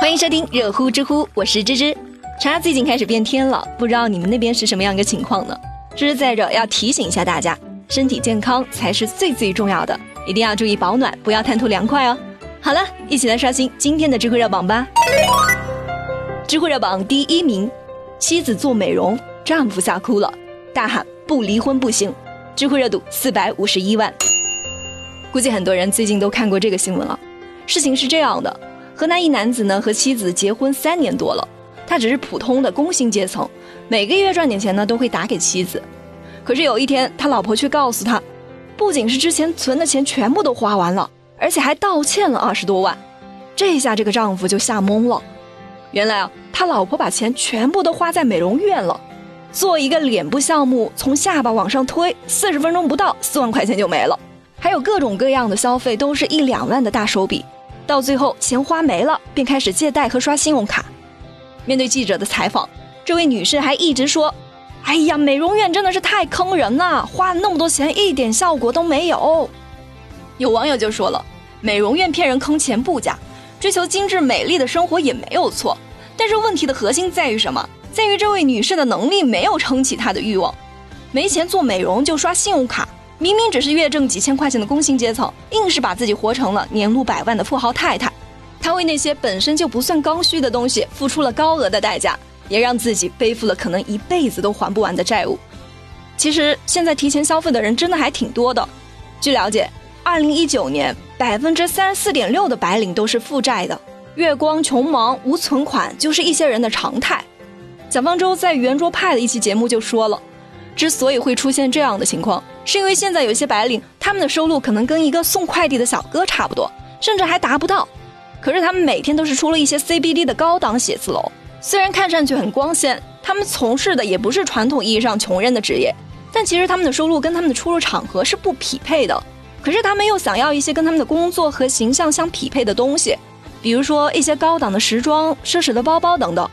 欢迎收听热乎知乎，我是芝芝。长沙最近开始变天了，不知道你们那边是什么样一个情况呢？芝芝在这要提醒一下大家，身体健康才是最最重要的，一定要注意保暖，不要贪图凉快哦。好了，一起来刷新今天的知乎热榜吧。知乎热榜第一名，妻子做美容，丈夫吓哭了，大喊不离婚不行。知乎热度四百五十一万。估计很多人最近都看过这个新闻了。事情是这样的。河南一男子呢和妻子结婚三年多了，他只是普通的工薪阶层，每个月赚点钱呢都会打给妻子。可是有一天，他老婆却告诉他，不仅是之前存的钱全部都花完了，而且还道歉了二十多万。这下这个丈夫就吓懵了。原来啊，他老婆把钱全部都花在美容院了，做一个脸部项目，从下巴往上推，四十分钟不到，四万块钱就没了。还有各种各样的消费，都是一两万的大手笔。到最后钱花没了，便开始借贷和刷信用卡。面对记者的采访，这位女士还一直说：“哎呀，美容院真的是太坑人了，花了那么多钱一点效果都没有。”有网友就说了：“美容院骗人坑钱不假，追求精致美丽的生活也没有错。但是问题的核心在于什么？在于这位女士的能力没有撑起她的欲望，没钱做美容就刷信用卡。”明明只是月挣几千块钱的工薪阶层，硬是把自己活成了年入百万的富豪太太。她为那些本身就不算刚需的东西付出了高额的代价，也让自己背负了可能一辈子都还不完的债务。其实现在提前消费的人真的还挺多的。据了解，二零一九年百分之三十四点六的白领都是负债的，月光穷忙无存款就是一些人的常态。蒋方舟在圆桌派的一期节目就说了，之所以会出现这样的情况。是因为现在有些白领，他们的收入可能跟一个送快递的小哥差不多，甚至还达不到。可是他们每天都是出了一些 CBD 的高档写字楼，虽然看上去很光鲜，他们从事的也不是传统意义上穷人的职业，但其实他们的收入跟他们的出入场合是不匹配的。可是他们又想要一些跟他们的工作和形象相匹配的东西，比如说一些高档的时装、奢侈的包包等等。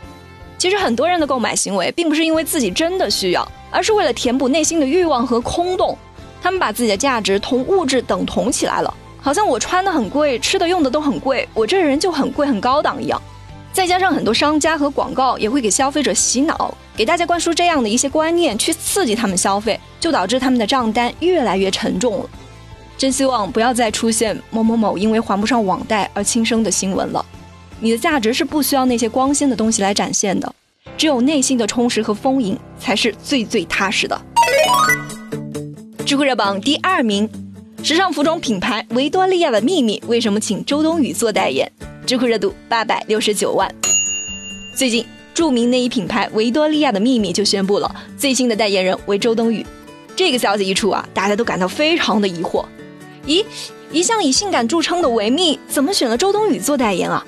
其实很多人的购买行为并不是因为自己真的需要，而是为了填补内心的欲望和空洞。他们把自己的价值同物质等同起来了，好像我穿的很贵，吃的用的都很贵，我这人就很贵很高档一样。再加上很多商家和广告也会给消费者洗脑，给大家灌输这样的一些观念，去刺激他们消费，就导致他们的账单越来越沉重了。真希望不要再出现某某某因为还不上网贷而轻生的新闻了。你的价值是不需要那些光鲜的东西来展现的，只有内心的充实和丰盈才是最最踏实的。知乎热榜第二名，时尚服装品牌维多利亚的秘密为什么请周冬雨做代言？知乎热度八百六十九万。最近，著名内衣品牌维多利亚的秘密就宣布了最新的代言人为周冬雨。这个消息一出啊，大家都感到非常的疑惑。咦，一向以性感著称的维密怎么选了周冬雨做代言啊？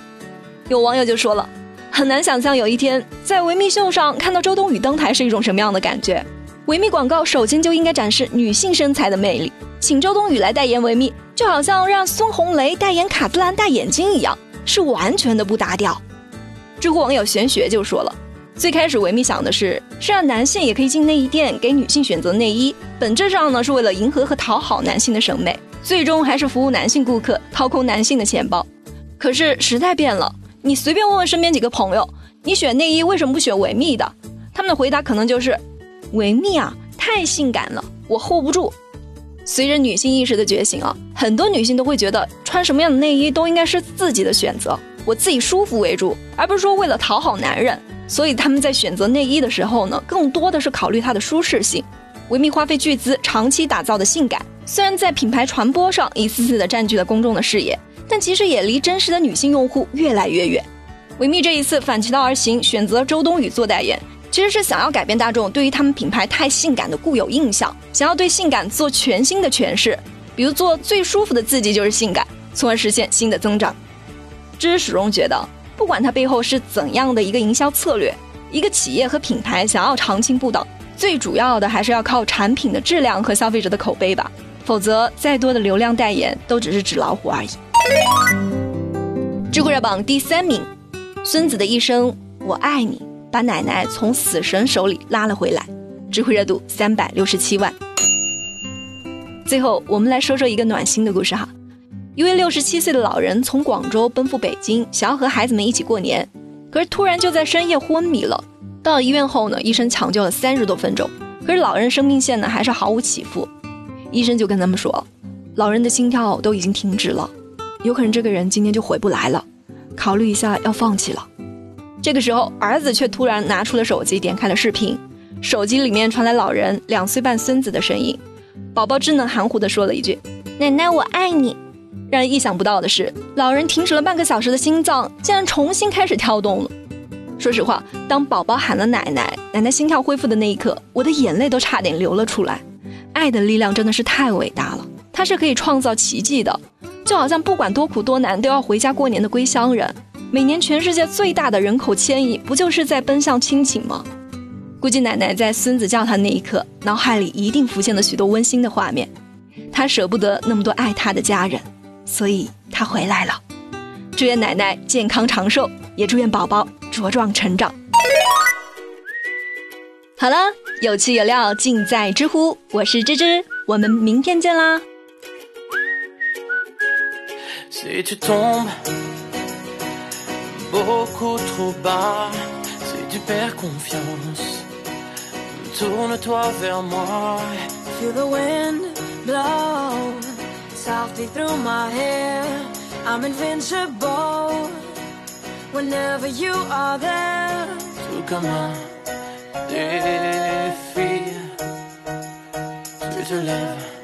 有网友就说了，很难想象有一天在维密秀上看到周冬雨登台是一种什么样的感觉。维密广告首先就应该展示女性身材的魅力，请周冬雨来代言维密，就好像让孙红雷代言卡姿兰大眼睛一样，是完全的不搭调。知乎网友玄学就说了，最开始维密想的是是让男性也可以进内衣店给女性选择内衣，本质上呢是为了迎合和讨好男性的审美，最终还是服务男性顾客，掏空男性的钱包。可是时代变了，你随便问问身边几个朋友，你选内衣为什么不选维密的？他们的回答可能就是。维密啊，太性感了，我 hold 不住。随着女性意识的觉醒啊，很多女性都会觉得穿什么样的内衣都应该是自己的选择，我自己舒服为主，而不是说为了讨好男人。所以他们在选择内衣的时候呢，更多的是考虑它的舒适性。维密花费巨资长期打造的性感，虽然在品牌传播上一次次的占据了公众的视野，但其实也离真实的女性用户越来越远。维密这一次反其道而行，选择周冬雨做代言。其实是想要改变大众对于他们品牌太性感的固有印象，想要对性感做全新的诠释，比如做最舒服的自己就是性感，从而实现新的增长。芝芝始终觉得，不管它背后是怎样的一个营销策略，一个企业和品牌想要长青不倒，最主要的还是要靠产品的质量和消费者的口碑吧，否则再多的流量代言都只是纸老虎而已。知乎热榜第三名，孙子的一生，我爱你。把奶奶从死神手里拉了回来，知乎热度三百六十七万。最后，我们来说说一个暖心的故事哈。一位六十七岁的老人从广州奔赴北京，想要和孩子们一起过年，可是突然就在深夜昏迷了。到了医院后呢，医生抢救了三十多分钟，可是老人生命线呢还是毫无起伏。医生就跟他们说，老人的心跳都已经停止了，有可能这个人今天就回不来了，考虑一下要放弃了。这个时候，儿子却突然拿出了手机，点开了视频，手机里面传来老人两岁半孙子的声音，宝宝稚嫩含糊地说了一句：“奶奶，我爱你。”让人意想不到的是，老人停止了半个小时的心脏竟然重新开始跳动了。说实话，当宝宝喊了奶奶，奶奶心跳恢复的那一刻，我的眼泪都差点流了出来。爱的力量真的是太伟大了，它是可以创造奇迹的。就好像不管多苦多难都要回家过年的归乡人，每年全世界最大的人口迁移，不就是在奔向亲情吗？估计奶奶在孙子叫她那一刻，脑海里一定浮现了许多温馨的画面。她舍不得那么多爱她的家人。所以他回来了，祝愿奶奶健康长寿，也祝愿宝宝茁壮成长。好了，有趣有料尽在知乎，我是芝芝，我们明天见啦。beaucoup trop bas, Si tu perds confiance. Tourne-toi vers moi. Feel the wind blow softly through my hair. I'm invincible whenever you are there. Tout comme un défi, tu te lèves.